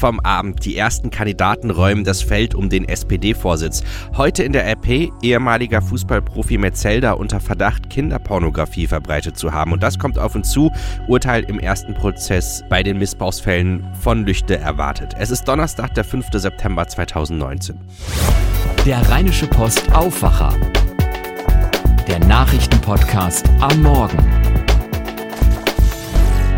vom Abend. Die ersten Kandidaten räumen das Feld um den SPD-Vorsitz. Heute in der RP ehemaliger Fußballprofi Metzelder unter Verdacht, Kinderpornografie verbreitet zu haben. Und das kommt auf uns zu. Urteil im ersten Prozess bei den Missbrauchsfällen von Lüchte erwartet. Es ist Donnerstag, der 5. September 2019. Der Rheinische Post Aufwacher. Der Nachrichtenpodcast am Morgen.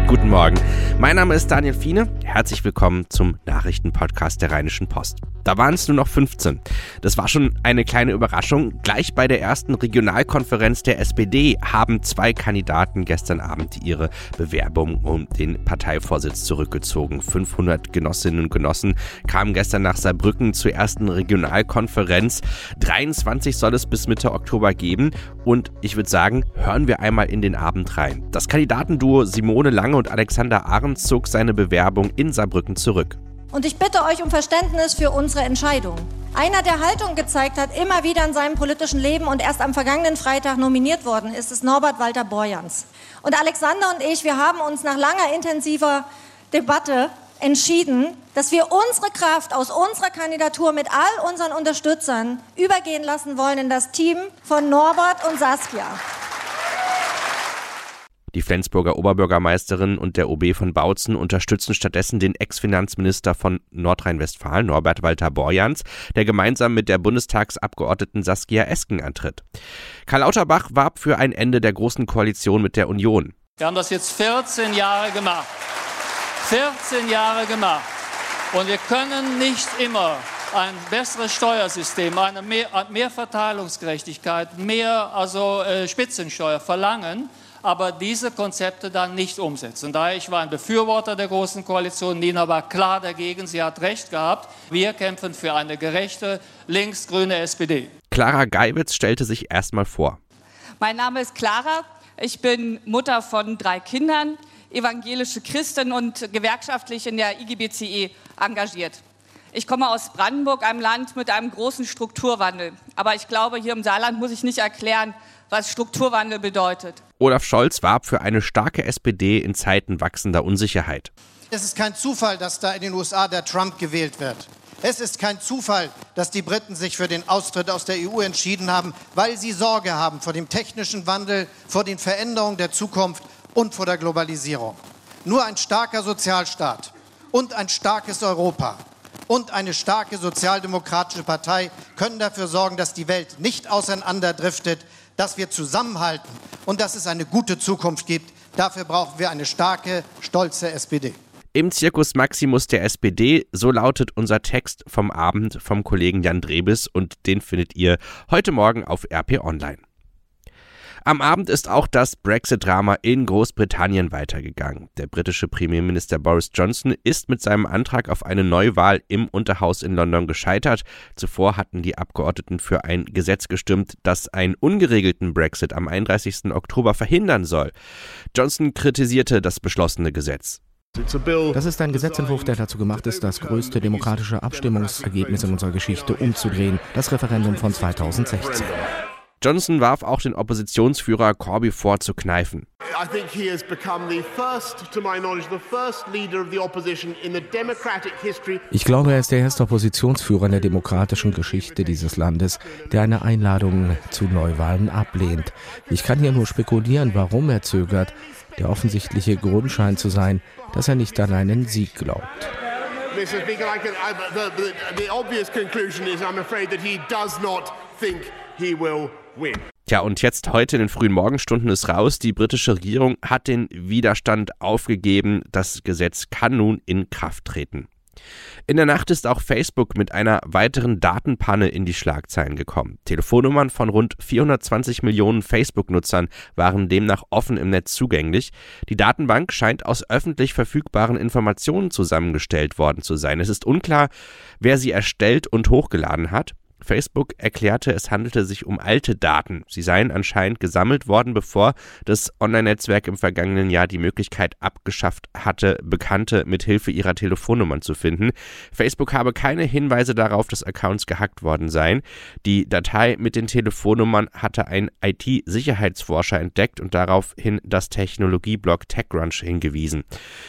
Guten Morgen. Mein Name ist Daniel Fiene. Herzlich willkommen zum Nachrichtenpodcast der Rheinischen Post. Da waren es nur noch 15. Das war schon eine kleine Überraschung. Gleich bei der ersten Regionalkonferenz der SPD haben zwei Kandidaten gestern Abend ihre Bewerbung um den Parteivorsitz zurückgezogen. 500 Genossinnen und Genossen kamen gestern nach Saarbrücken zur ersten Regionalkonferenz. 23 soll es bis Mitte Oktober geben. Und ich würde sagen, hören wir einmal in den Abend rein. Das Kandidatenduo Simone Lange und Alexander Ahrens zog seine Bewerbung in Saarbrücken zurück. Und ich bitte euch um Verständnis für unsere Entscheidung. Einer, der Haltung gezeigt hat, immer wieder in seinem politischen Leben und erst am vergangenen Freitag nominiert worden ist, ist Norbert Walter Borjans. Und Alexander und ich, wir haben uns nach langer intensiver Debatte entschieden, dass wir unsere Kraft aus unserer Kandidatur mit all unseren Unterstützern übergehen lassen wollen in das Team von Norbert und Saskia. Die Flensburger Oberbürgermeisterin und der OB von Bautzen unterstützen stattdessen den Ex-Finanzminister von Nordrhein-Westfalen, Norbert Walter Borjans, der gemeinsam mit der Bundestagsabgeordneten Saskia Esken antritt. Karl Lauterbach warb für ein Ende der Großen Koalition mit der Union. Wir haben das jetzt 14 Jahre gemacht. 14 Jahre gemacht. Und wir können nicht immer ein besseres Steuersystem, eine mehr, mehr Verteilungsgerechtigkeit, mehr also äh, Spitzensteuer verlangen, aber diese Konzepte dann nicht umsetzen. Daher, ich war ein Befürworter der Großen Koalition, Nina war klar dagegen, sie hat recht gehabt. Wir kämpfen für eine gerechte linksgrüne SPD. Clara Geiwitz stellte sich erstmal vor. Mein Name ist Clara, ich bin Mutter von drei Kindern, evangelische Christin und gewerkschaftlich in der IGBCE engagiert. Ich komme aus Brandenburg, einem Land mit einem großen Strukturwandel. Aber ich glaube, hier im Saarland muss ich nicht erklären, was Strukturwandel bedeutet. Olaf Scholz warb für eine starke SPD in Zeiten wachsender Unsicherheit. Es ist kein Zufall, dass da in den USA der Trump gewählt wird. Es ist kein Zufall, dass die Briten sich für den Austritt aus der EU entschieden haben, weil sie Sorge haben vor dem technischen Wandel, vor den Veränderungen der Zukunft und vor der Globalisierung. Nur ein starker Sozialstaat und ein starkes Europa und eine starke sozialdemokratische Partei können dafür sorgen, dass die Welt nicht auseinanderdriftet, dass wir zusammenhalten und dass es eine gute Zukunft gibt. Dafür brauchen wir eine starke, stolze SPD. Im Zirkus Maximus der SPD, so lautet unser Text vom Abend vom Kollegen Jan Drebes und den findet ihr heute Morgen auf RP Online. Am Abend ist auch das Brexit-Drama in Großbritannien weitergegangen. Der britische Premierminister Boris Johnson ist mit seinem Antrag auf eine Neuwahl im Unterhaus in London gescheitert. Zuvor hatten die Abgeordneten für ein Gesetz gestimmt, das einen ungeregelten Brexit am 31. Oktober verhindern soll. Johnson kritisierte das beschlossene Gesetz. Das ist ein Gesetzentwurf, der dazu gemacht ist, das größte demokratische Abstimmungsergebnis in unserer Geschichte umzudrehen, das Referendum von 2016. Johnson warf auch den Oppositionsführer Corby vor zu kneifen. Ich glaube, er ist der erste Oppositionsführer in der demokratischen Geschichte dieses Landes, der eine Einladung zu Neuwahlen ablehnt. Ich kann hier nur spekulieren, warum er zögert. Der offensichtliche Grund scheint zu sein, dass er nicht an einen Sieg glaubt. Mr. Speaker, I can, I, the, the, the obvious conclusion is I'm afraid that he does not think he will win. Tja, und jetzt heute in den frühen Morgenstunden ist raus. Die britische Regierung hat den Widerstand aufgegeben. Das Gesetz kann nun in Kraft treten. In der Nacht ist auch Facebook mit einer weiteren Datenpanne in die Schlagzeilen gekommen. Telefonnummern von rund 420 Millionen Facebook-Nutzern waren demnach offen im Netz zugänglich. Die Datenbank scheint aus öffentlich verfügbaren Informationen zusammengestellt worden zu sein. Es ist unklar, wer sie erstellt und hochgeladen hat. Facebook erklärte, es handelte sich um alte Daten. Sie seien anscheinend gesammelt worden, bevor das Online-Netzwerk im vergangenen Jahr die Möglichkeit abgeschafft hatte, Bekannte mit Hilfe ihrer Telefonnummern zu finden. Facebook habe keine Hinweise darauf, dass Accounts gehackt worden seien. Die Datei mit den Telefonnummern hatte ein IT-Sicherheitsforscher entdeckt und daraufhin das Technologieblog TechCrunch hingewiesen.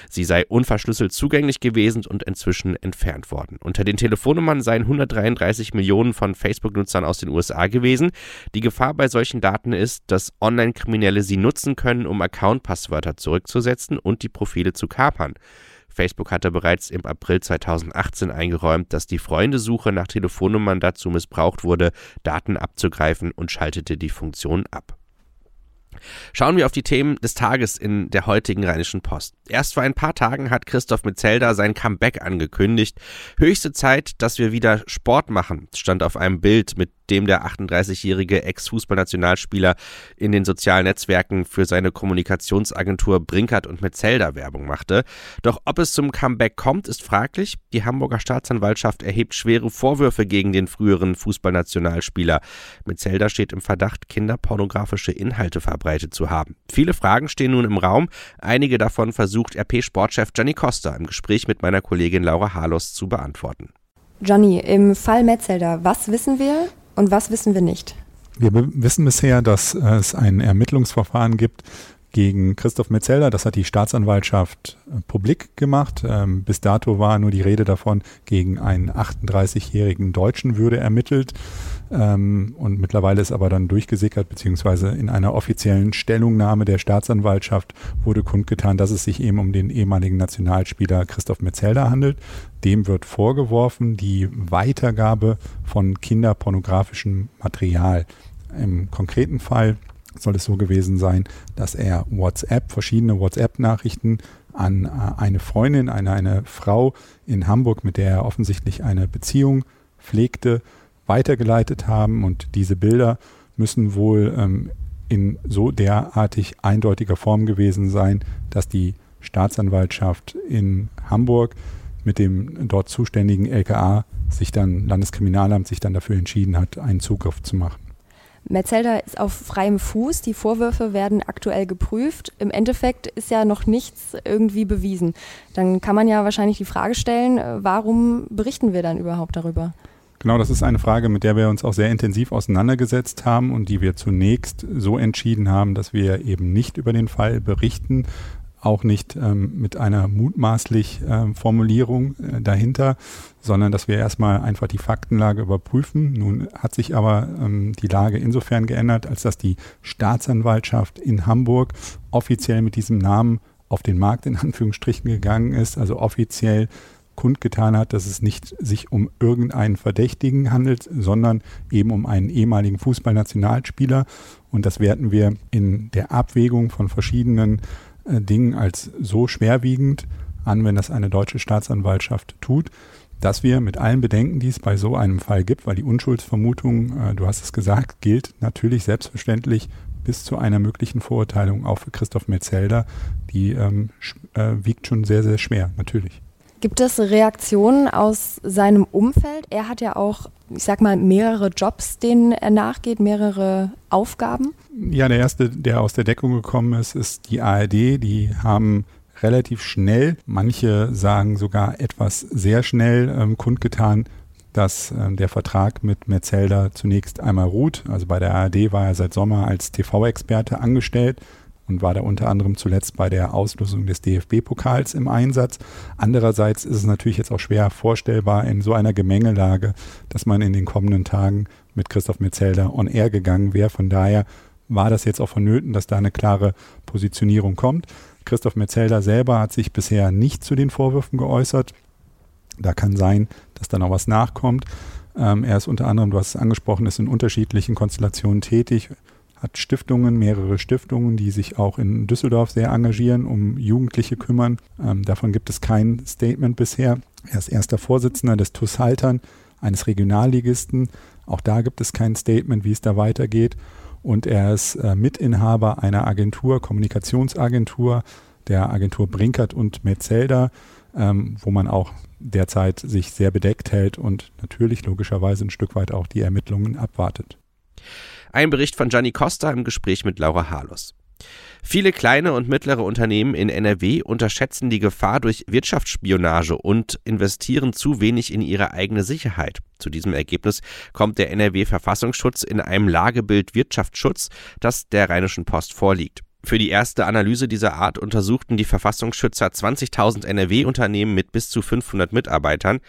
Sie sei unverschlüsselt zugänglich gewesen und inzwischen entfernt worden. Unter den Telefonnummern seien 133 Millionen von Facebook-Nutzern aus den USA gewesen. Die Gefahr bei solchen Daten ist, dass Online-Kriminelle sie nutzen können, um Account-Passwörter zurückzusetzen und die Profile zu kapern. Facebook hatte bereits im April 2018 eingeräumt, dass die Freundesuche nach Telefonnummern dazu missbraucht wurde, Daten abzugreifen und schaltete die Funktion ab. Schauen wir auf die Themen des Tages in der heutigen Rheinischen Post. Erst vor ein paar Tagen hat Christoph Metzelder sein Comeback angekündigt. Höchste Zeit, dass wir wieder Sport machen, stand auf einem Bild mit dem der 38-jährige Ex-Fußballnationalspieler in den sozialen Netzwerken für seine Kommunikationsagentur Brinkert und Metzelder Werbung machte. Doch ob es zum Comeback kommt, ist fraglich. Die Hamburger Staatsanwaltschaft erhebt schwere Vorwürfe gegen den früheren Fußballnationalspieler. Metzelder steht im Verdacht, kinderpornografische Inhalte verbreitet zu haben. Viele Fragen stehen nun im Raum. Einige davon versucht RP-Sportchef Gianni Costa im Gespräch mit meiner Kollegin Laura Harlos zu beantworten. Johnny, im Fall Metzelder, was wissen wir und was wissen wir nicht? Wir wissen bisher, dass es ein Ermittlungsverfahren gibt gegen Christoph Metzelder. Das hat die Staatsanwaltschaft äh, publik gemacht. Ähm, bis dato war nur die Rede davon, gegen einen 38-jährigen Deutschen würde ermittelt. Ähm, und mittlerweile ist aber dann durchgesickert, beziehungsweise in einer offiziellen Stellungnahme der Staatsanwaltschaft wurde kundgetan, dass es sich eben um den ehemaligen Nationalspieler Christoph Metzelder handelt. Dem wird vorgeworfen, die Weitergabe von kinderpornografischem Material. Im konkreten Fall soll es so gewesen sein, dass er WhatsApp, verschiedene WhatsApp-Nachrichten an äh, eine Freundin, eine, eine Frau in Hamburg, mit der er offensichtlich eine Beziehung pflegte, weitergeleitet haben und diese Bilder müssen wohl ähm, in so derartig eindeutiger Form gewesen sein, dass die Staatsanwaltschaft in Hamburg mit dem dort zuständigen LKA sich dann, Landeskriminalamt sich dann dafür entschieden hat, einen Zugriff zu machen. Metzelder ist auf freiem Fuß. Die Vorwürfe werden aktuell geprüft. Im Endeffekt ist ja noch nichts irgendwie bewiesen. Dann kann man ja wahrscheinlich die Frage stellen, äh, warum berichten wir dann überhaupt darüber? Genau, das ist eine Frage, mit der wir uns auch sehr intensiv auseinandergesetzt haben und die wir zunächst so entschieden haben, dass wir eben nicht über den Fall berichten, auch nicht ähm, mit einer mutmaßlich äh, Formulierung äh, dahinter, sondern dass wir erstmal einfach die Faktenlage überprüfen. Nun hat sich aber ähm, die Lage insofern geändert, als dass die Staatsanwaltschaft in Hamburg offiziell mit diesem Namen auf den Markt in Anführungsstrichen gegangen ist, also offiziell kundgetan hat, dass es nicht sich um irgendeinen Verdächtigen handelt, sondern eben um einen ehemaligen Fußballnationalspieler. Und das werten wir in der Abwägung von verschiedenen äh, als so schwerwiegend an, wenn das eine deutsche Staatsanwaltschaft tut, dass wir mit allen Bedenken, die es bei so einem Fall gibt, weil die Unschuldsvermutung, äh, du hast es gesagt, gilt natürlich selbstverständlich bis zu einer möglichen Verurteilung auch für Christoph Metzelder, die ähm, äh, wiegt schon sehr, sehr schwer, natürlich. Gibt es Reaktionen aus seinem Umfeld? Er hat ja auch, ich sag mal, mehrere Jobs, denen er nachgeht, mehrere Aufgaben. Ja, der erste, der aus der Deckung gekommen ist, ist die ARD. Die haben relativ schnell, manche sagen sogar etwas sehr schnell ähm, kundgetan, dass ähm, der Vertrag mit Metzelder zunächst einmal ruht. Also bei der ARD war er seit Sommer als TV-Experte angestellt und war da unter anderem zuletzt bei der Auslosung des DFB-Pokals im Einsatz. Andererseits ist es natürlich jetzt auch schwer vorstellbar in so einer Gemengelage, dass man in den kommenden Tagen mit Christoph Metzelder on air gegangen wäre. Von daher war das jetzt auch vonnöten, dass da eine klare Positionierung kommt. Christoph Metzelder selber hat sich bisher nicht zu den Vorwürfen geäußert. Da kann sein, dass da noch was nachkommt. Ähm, er ist unter anderem, du hast es angesprochen, ist in unterschiedlichen Konstellationen tätig hat Stiftungen, mehrere Stiftungen, die sich auch in Düsseldorf sehr engagieren, um Jugendliche kümmern. Ähm, davon gibt es kein Statement bisher. Er ist erster Vorsitzender des TUS Haltern, eines Regionalligisten. Auch da gibt es kein Statement, wie es da weitergeht. Und er ist äh, Mitinhaber einer Agentur, Kommunikationsagentur, der Agentur Brinkert und Metzelder, ähm, wo man auch derzeit sich sehr bedeckt hält und natürlich logischerweise ein Stück weit auch die Ermittlungen abwartet. Ein Bericht von Gianni Costa im Gespräch mit Laura Harlos. Viele kleine und mittlere Unternehmen in NRW unterschätzen die Gefahr durch Wirtschaftsspionage und investieren zu wenig in ihre eigene Sicherheit. Zu diesem Ergebnis kommt der NRW Verfassungsschutz in einem Lagebild Wirtschaftsschutz, das der Rheinischen Post vorliegt. Für die erste Analyse dieser Art untersuchten die Verfassungsschützer 20.000 NRW-Unternehmen mit bis zu 500 Mitarbeitern.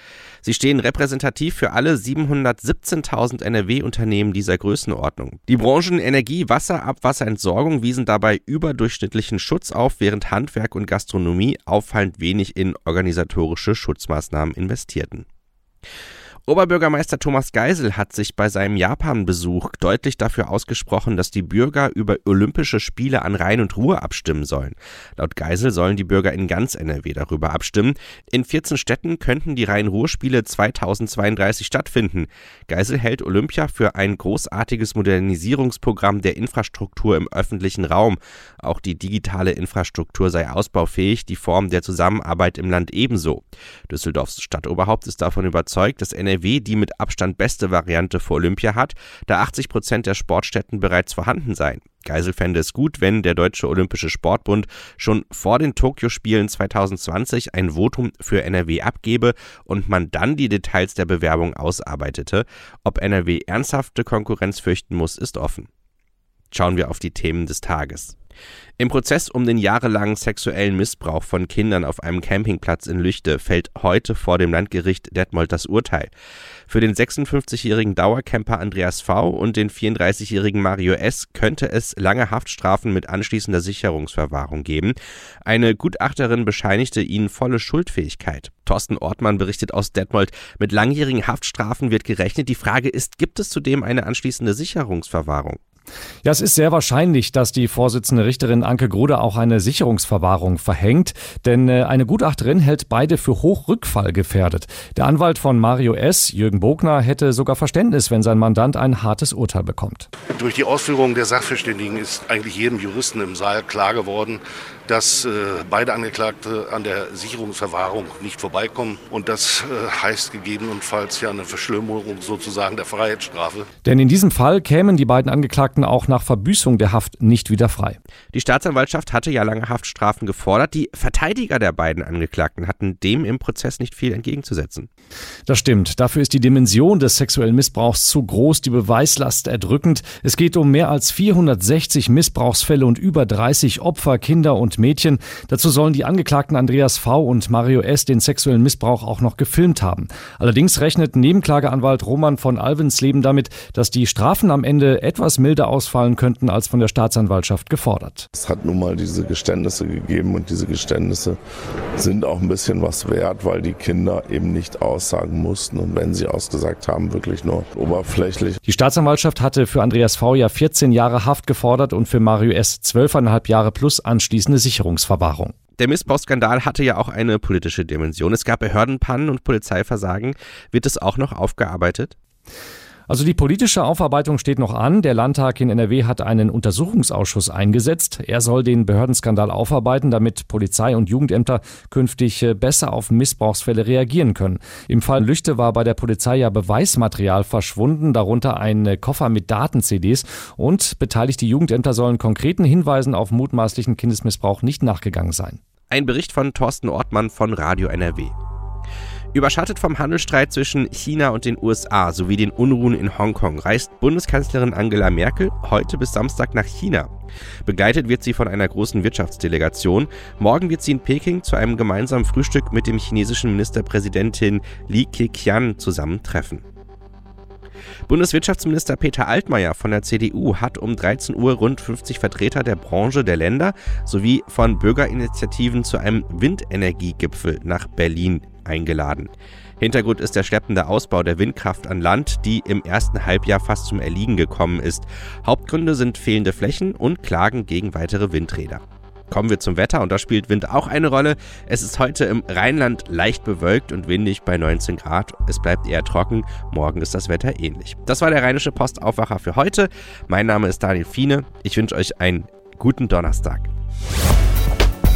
Sie stehen repräsentativ für alle 717.000 NRW-Unternehmen dieser Größenordnung. Die Branchen Energie, Wasser, Abwasserentsorgung wiesen dabei überdurchschnittlichen Schutz auf, während Handwerk und Gastronomie auffallend wenig in organisatorische Schutzmaßnahmen investierten. Oberbürgermeister Thomas Geisel hat sich bei seinem Japan-Besuch deutlich dafür ausgesprochen, dass die Bürger über Olympische Spiele an Rhein und Ruhr abstimmen sollen. Laut Geisel sollen die Bürger in ganz NRW darüber abstimmen. In 14 Städten könnten die Rhein-Ruhr-Spiele 2032 stattfinden. Geisel hält Olympia für ein großartiges Modernisierungsprogramm der Infrastruktur im öffentlichen Raum. Auch die digitale Infrastruktur sei ausbaufähig, die Form der Zusammenarbeit im Land ebenso. Düsseldorfs Stadtoberhaupt ist davon überzeugt, dass NRW NRW die mit Abstand beste Variante für Olympia hat, da 80 Prozent der Sportstätten bereits vorhanden seien. Geisel fände es gut, wenn der Deutsche Olympische Sportbund schon vor den Tokio-Spielen 2020 ein Votum für NRW abgebe und man dann die Details der Bewerbung ausarbeitete. Ob NRW ernsthafte Konkurrenz fürchten muss, ist offen. Schauen wir auf die Themen des Tages. Im Prozess um den jahrelangen sexuellen Missbrauch von Kindern auf einem Campingplatz in Lüchte fällt heute vor dem Landgericht Detmold das Urteil. Für den 56-jährigen Dauercamper Andreas V. und den 34-jährigen Mario S. könnte es lange Haftstrafen mit anschließender Sicherungsverwahrung geben. Eine Gutachterin bescheinigte ihnen volle Schuldfähigkeit. Thorsten Ortmann berichtet aus Detmold, mit langjährigen Haftstrafen wird gerechnet. Die Frage ist, gibt es zudem eine anschließende Sicherungsverwahrung? Ja, es ist sehr wahrscheinlich, dass die Vorsitzende Richterin Anke Grude auch eine Sicherungsverwahrung verhängt, denn äh, eine Gutachterin hält beide für Hochrückfall gefährdet. Der Anwalt von Mario S., Jürgen Bogner, hätte sogar Verständnis, wenn sein Mandant ein hartes Urteil bekommt. Durch die Ausführungen der Sachverständigen ist eigentlich jedem Juristen im Saal klar geworden, dass äh, beide Angeklagte an der Sicherungsverwahrung nicht vorbeikommen. Und das äh, heißt gegebenenfalls ja eine Verschlimmerung sozusagen der Freiheitsstrafe. Denn in diesem Fall kämen die beiden Angeklagten auch nach Verbüßung der Haft nicht wieder frei. Die Staatsanwaltschaft hatte ja lange Haftstrafen gefordert. Die Verteidiger der beiden Angeklagten hatten dem im Prozess nicht viel entgegenzusetzen. Das stimmt. Dafür ist die Dimension des sexuellen Missbrauchs zu groß, die Beweislast erdrückend. Es geht um mehr als 460 Missbrauchsfälle und über 30 Opfer, Kinder und Mädchen. Dazu sollen die Angeklagten Andreas V. und Mario S. den sexuellen Missbrauch auch noch gefilmt haben. Allerdings rechnet Nebenklageanwalt Roman von Alvensleben damit, dass die Strafen am Ende etwas milder ausfallen könnten als von der Staatsanwaltschaft gefordert. Es hat nun mal diese Geständnisse gegeben und diese Geständnisse sind auch ein bisschen was wert, weil die Kinder eben nicht aussagen mussten und wenn sie ausgesagt haben, wirklich nur oberflächlich. Die Staatsanwaltschaft hatte für Andreas V. ja 14 Jahre Haft gefordert und für Mario S. 12,5 Jahre plus anschließende Sicherungsverwahrung. Der Missbrauchsskandal hatte ja auch eine politische Dimension. Es gab Behördenpannen und Polizeiversagen. Wird es auch noch aufgearbeitet? Also die politische Aufarbeitung steht noch an. Der Landtag in NRW hat einen Untersuchungsausschuss eingesetzt. Er soll den Behördenskandal aufarbeiten, damit Polizei und Jugendämter künftig äh, besser auf Missbrauchsfälle reagieren können. Im Fall Lüchte war bei der Polizei ja Beweismaterial verschwunden, darunter ein äh, Koffer mit Daten-CDs und beteiligte Jugendämter sollen konkreten Hinweisen auf mutmaßlichen Kindesmissbrauch nicht nachgegangen sein. Ein Bericht von Thorsten Ortmann von Radio NRW. Überschattet vom Handelsstreit zwischen China und den USA sowie den Unruhen in Hongkong reist Bundeskanzlerin Angela Merkel heute bis Samstag nach China. Begleitet wird sie von einer großen Wirtschaftsdelegation. Morgen wird sie in Peking zu einem gemeinsamen Frühstück mit dem chinesischen Ministerpräsidentin Li Keqiang zusammentreffen. Bundeswirtschaftsminister Peter Altmaier von der CDU hat um 13 Uhr rund 50 Vertreter der Branche der Länder sowie von Bürgerinitiativen zu einem Windenergiegipfel nach Berlin eingeladen. Hintergrund ist der schleppende Ausbau der Windkraft an Land, die im ersten Halbjahr fast zum Erliegen gekommen ist. Hauptgründe sind fehlende Flächen und Klagen gegen weitere Windräder. Kommen wir zum Wetter und da spielt Wind auch eine Rolle. Es ist heute im Rheinland leicht bewölkt und windig bei 19 Grad. Es bleibt eher trocken. Morgen ist das Wetter ähnlich. Das war der Rheinische Postaufwacher für heute. Mein Name ist Daniel Fiene. Ich wünsche euch einen guten Donnerstag.